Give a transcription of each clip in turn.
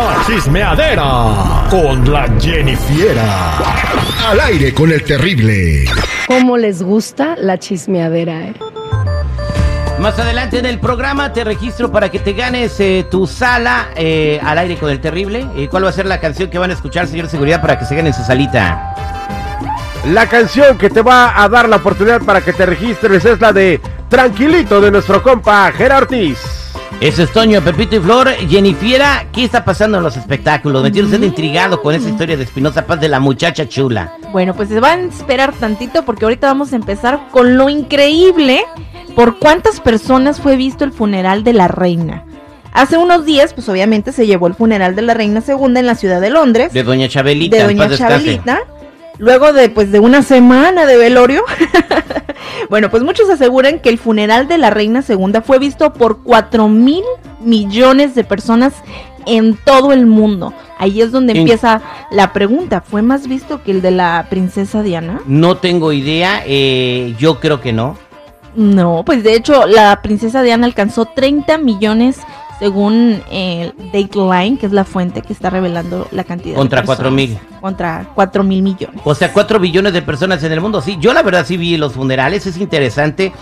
La chismeadera con la Jennifiera. Al aire con el terrible. ¿Cómo les gusta la chismeadera, eh? Más adelante en el programa te registro para que te ganes eh, tu sala eh, al aire con el terrible. ¿Y cuál va a ser la canción que van a escuchar, señor Seguridad, para que se ganen su salita? La canción que te va a dar la oportunidad para que te registres es la de Tranquilito de nuestro compa Gerard Ortiz. Eso es Toño, Pepito y Flor. Jennifiera, ¿qué está pasando en los espectáculos? Me tiene usted intrigado con esa historia de Espinosa Paz de la muchacha chula. Bueno, pues se van a esperar tantito porque ahorita vamos a empezar con lo increíble por cuántas personas fue visto el funeral de la reina. Hace unos días, pues obviamente se llevó el funeral de la reina segunda en la ciudad de Londres. De Doña Chabelita. de Doña descanse. Chabelita. Luego de pues de una semana de velorio. bueno, pues muchos aseguran que el funeral de la reina segunda fue visto por 4 mil millones de personas en todo el mundo. Ahí es donde En- empieza la pregunta. ¿Fue más visto que el de la princesa Diana? No tengo idea, eh, yo creo que no. No, pues de hecho la princesa Diana alcanzó 30 millones según el Dateline, que es la fuente que está revelando la cantidad. de Contra personas. 4,000. Contra 4 mil millones. O sea, 4 billones de personas en el mundo. Sí, yo la verdad sí vi los funerales, es interesante.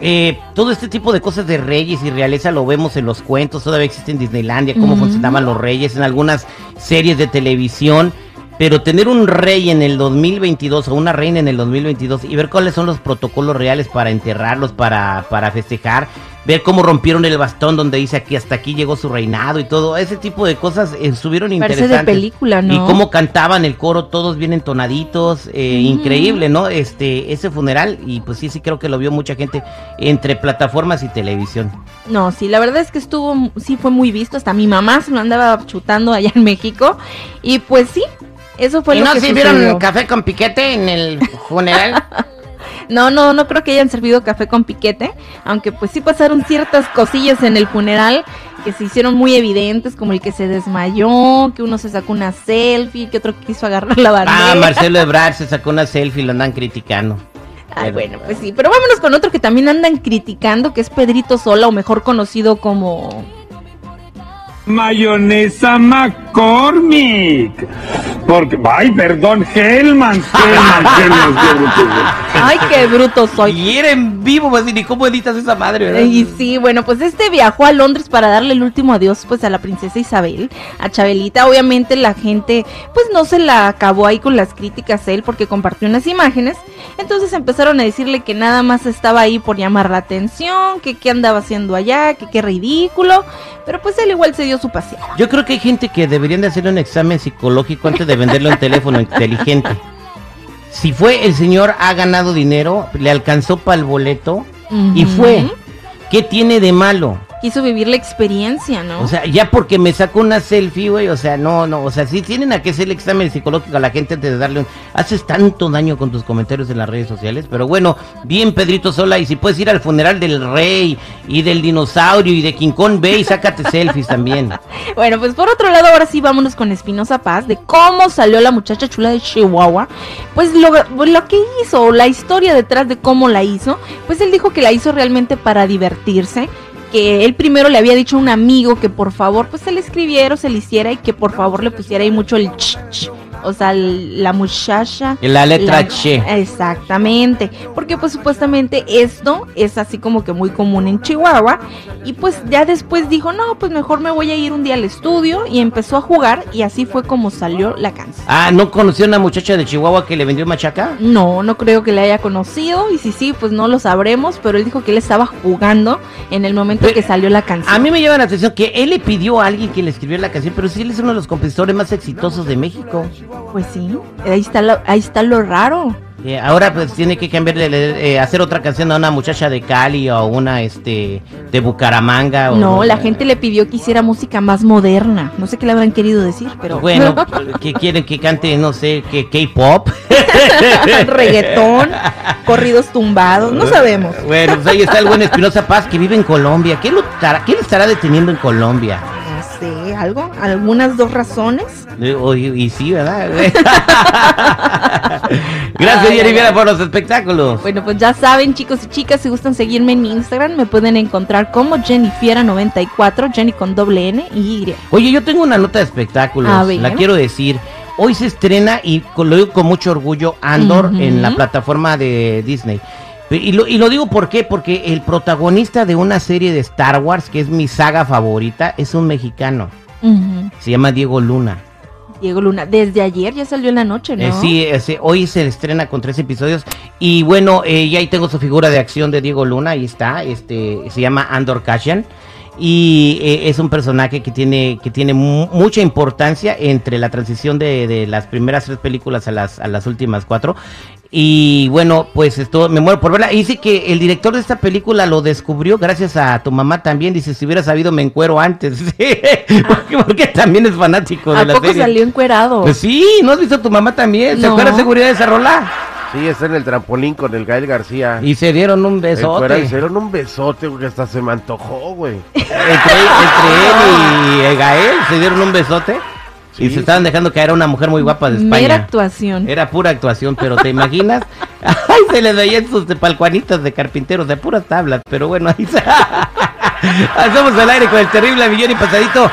Eh, todo este tipo de cosas de reyes y realeza lo vemos en los cuentos, todavía existe en Disneylandia, cómo Ujú. funcionaban los reyes, en algunas series de televisión. Pero tener un rey en el 2022 o una reina en el 2022 y ver cuáles son los protocolos reales para enterrarlos, para, para festejar, ver cómo rompieron el bastón donde dice que hasta aquí llegó su reinado y todo, ese tipo de cosas eh, estuvieron Parece interesantes. de película, ¿no? Y cómo cantaban el coro, todos bien entonaditos, eh, increíble, ¿no? Este, ese funeral, y pues sí, sí creo que lo vio mucha gente entre plataformas y televisión. No, sí, la verdad es que estuvo, sí fue muy visto, hasta mi mamá se lo andaba chutando allá en México y pues sí, eso fue ¿Y lo no que sirvieron sucedió. café con piquete en el funeral? No, no, no creo que hayan servido café con piquete, aunque pues sí pasaron ciertas cosillas en el funeral que se hicieron muy evidentes, como el que se desmayó, que uno se sacó una selfie, que otro quiso agarrar la bandera. ah, Marcelo Ebrard se sacó una selfie y lo andan criticando. Ay, bueno, pues sí, pero vámonos con otro que también andan criticando, que es Pedrito Sola, o mejor conocido como... Mayonesa McCormick. Porque, ay, perdón, Hellman, Hellman, Hellman, Hellman. Ay, qué bruto soy. Y era en vivo, pues, ni cómo editas esa madre, ¿verdad? Y sí, bueno, pues este viajó a Londres para darle el último adiós pues a la princesa Isabel, a Chabelita. Obviamente la gente pues no se la acabó ahí con las críticas a él porque compartió unas imágenes. Entonces empezaron a decirle que nada más estaba ahí por llamar la atención, que qué andaba haciendo allá, que qué ridículo. Pero pues él igual se dio su paseada. Yo creo que hay gente que deberían de hacer un examen psicológico antes de venderlo en teléfono inteligente. Si fue el señor ha ganado dinero, le alcanzó para el boleto y fue. ¿Qué tiene de malo? Quiso vivir la experiencia, ¿no? O sea, ya porque me sacó una selfie, güey, o sea, no, no, o sea, si tienen a que hacer el examen psicológico a la gente antes de darle un... Haces tanto daño con tus comentarios en las redes sociales, pero bueno, bien Pedrito Sola, y si puedes ir al funeral del rey y del dinosaurio y de King Kong, ve y sácate selfies también. Bueno, pues por otro lado, ahora sí vámonos con Espinosa Paz, de cómo salió la muchacha chula de Chihuahua. Pues lo, lo que hizo, la historia detrás de cómo la hizo, pues él dijo que la hizo realmente para divertirse. Que él primero le había dicho a un amigo que por favor pues se le escribiera o se le hiciera y que por favor le pusiera ahí mucho el ch, ch, o sea, la muchacha. La letra La- Che. Exactamente, porque pues supuestamente esto es así como que muy común en Chihuahua y pues ya después dijo, no, pues mejor me voy a ir un día al estudio y empezó a jugar y así fue como salió la canción. Ah, ¿no conoció a una muchacha de Chihuahua que le vendió machaca? No, no creo que le haya conocido y si sí, pues no lo sabremos, pero él dijo que él estaba jugando en el momento que salió la canción. A mí me llama la atención que él le pidió a alguien que le escribiera la canción, pero sí él es uno de los compositores más exitosos de México. Pues sí, ahí está lo, ahí está lo raro. Eh, ahora pues tiene que cambiarle, eh, hacer otra canción a una muchacha de Cali o a una este de Bucaramanga. O, No, la gente le pidió que hiciera música más moderna. No sé qué le habrán querido decir, pero Bueno, que quieren que cante, no sé, que K-pop. reggaetón, corridos tumbados, no sabemos. Bueno, pues ahí está el buen Espinosa Paz que vive en Colombia. ¿Qué lo estará, qué lo estará deteniendo en Colombia? Sé, algo, algunas dos razones. Y, y sí, ¿verdad? Gracias, por los espectáculos. Bueno, pues ya saben, chicos y chicas, si gustan seguirme en mi Instagram, me pueden encontrar como Jennifiera94, Jenny con doble N y Y. Oye, yo tengo una nota de espectáculos, A ver. la quiero decir. Hoy se estrena, y lo digo con mucho orgullo, Andor en la plataforma de Disney. Y lo, y lo digo ¿por qué? porque el protagonista de una serie de Star Wars, que es mi saga favorita, es un mexicano. Se llama Diego Luna. Diego Luna, desde ayer ya salió en la noche, ¿no? Eh, sí, hoy se estrena con tres episodios. Y bueno, eh, ya ahí tengo su figura de acción de Diego Luna, ahí está. Este, se llama Andor Kashan. Y eh, es un personaje que tiene, que tiene mu- mucha importancia entre la transición de, de las primeras tres películas a las, a las últimas cuatro. Y bueno, pues esto, me muero por verla. Y dice que el director de esta película lo descubrió gracias a tu mamá también. Dice, si hubiera sabido me encuero antes. porque, porque también es fanático de ¿A la poco serie. salió encuerado? Pues sí, ¿no has visto a tu mamá también? ¿Se No. acuerda de seguridad de esa rola? Sí, está en el trampolín con el Gael García. Y se dieron un besote. hicieron un besote, güey, que hasta se me antojó, güey. Entre, entre él y Gael se dieron un besote. Y Sí, se estaban dejando caer a una mujer muy guapa de España. actuación. Era pura actuación, pero ¿te imaginas? Ay, se les veían sus palcuanitas de carpinteros, de puras tablas, pero bueno, ahí se... Hacemos el aire con el terrible millón y pasadito.